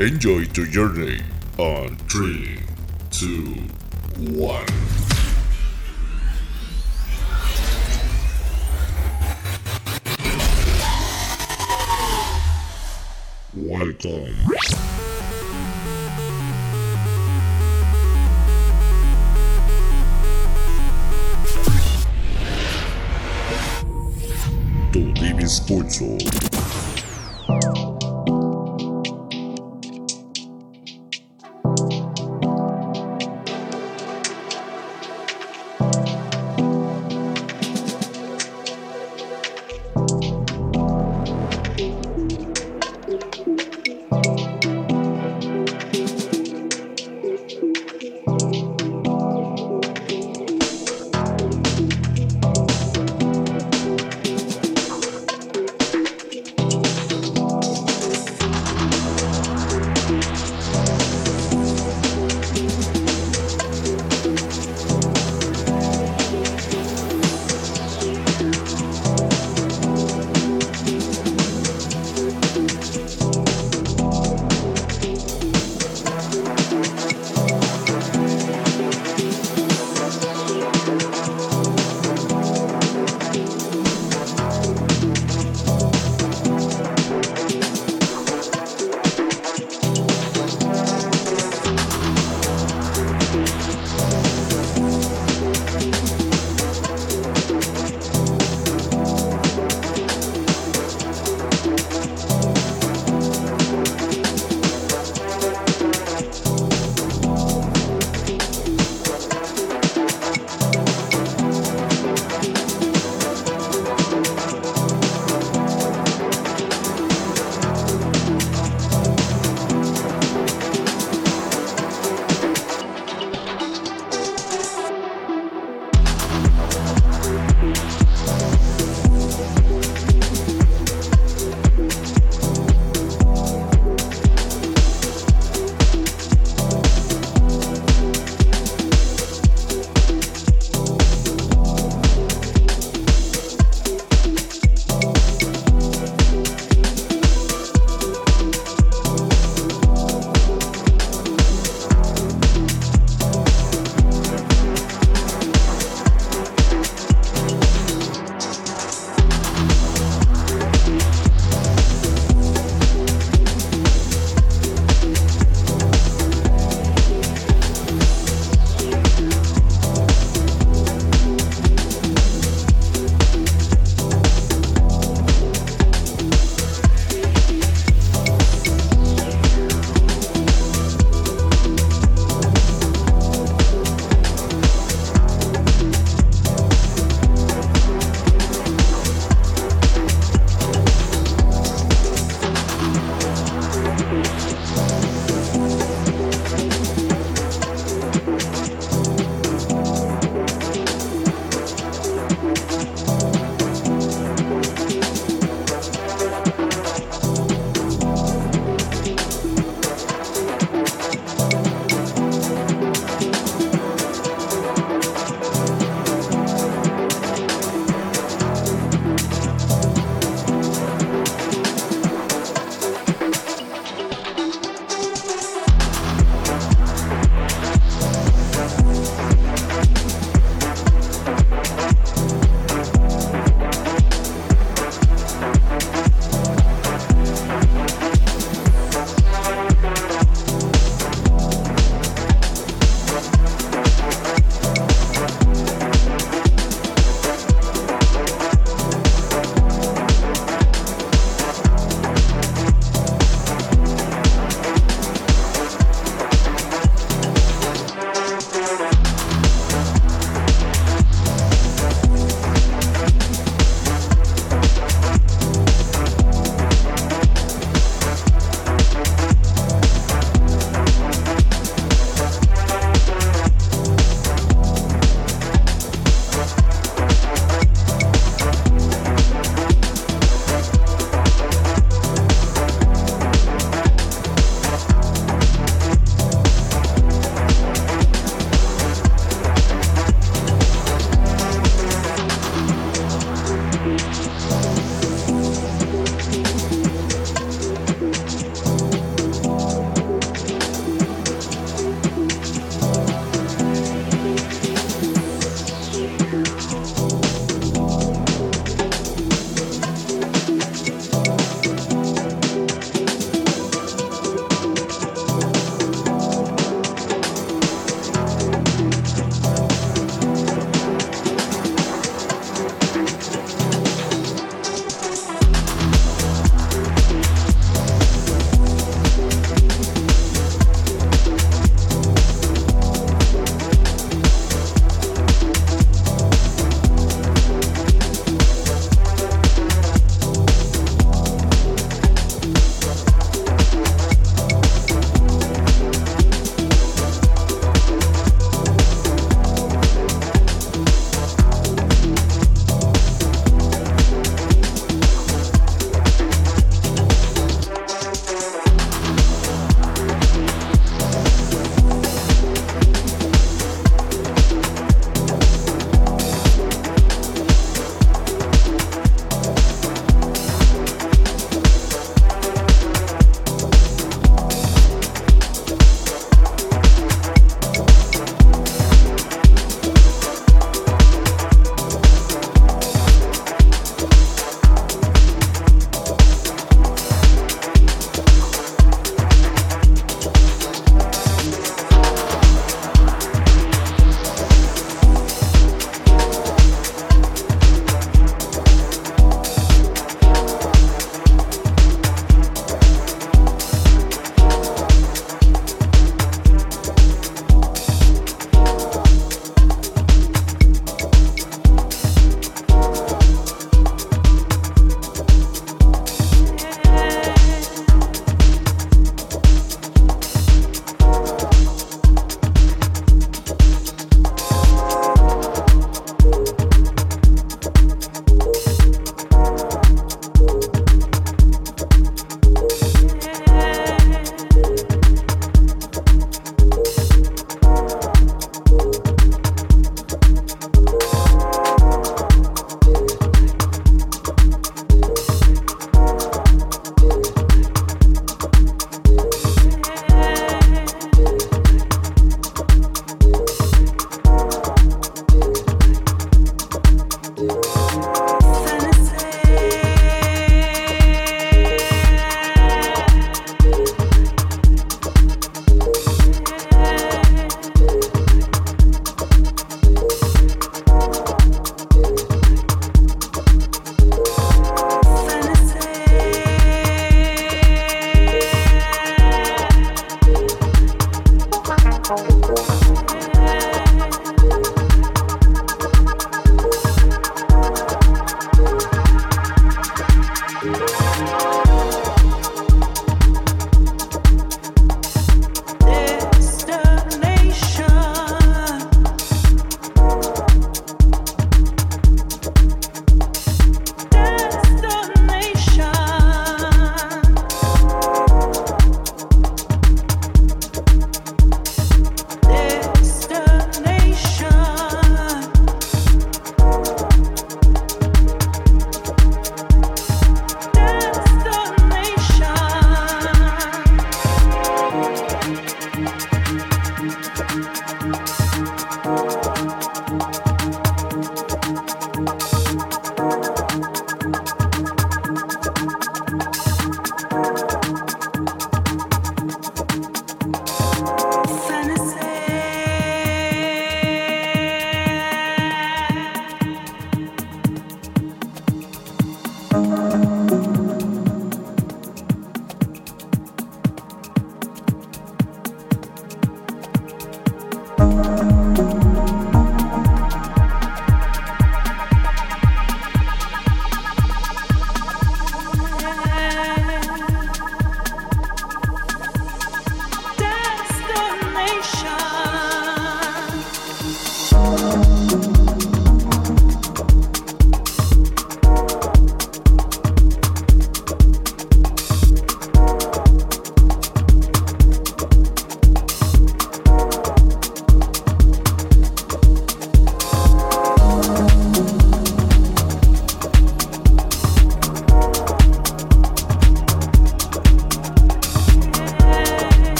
Enjoy your journey on 3, 2, 1. Welcome. To TV Sports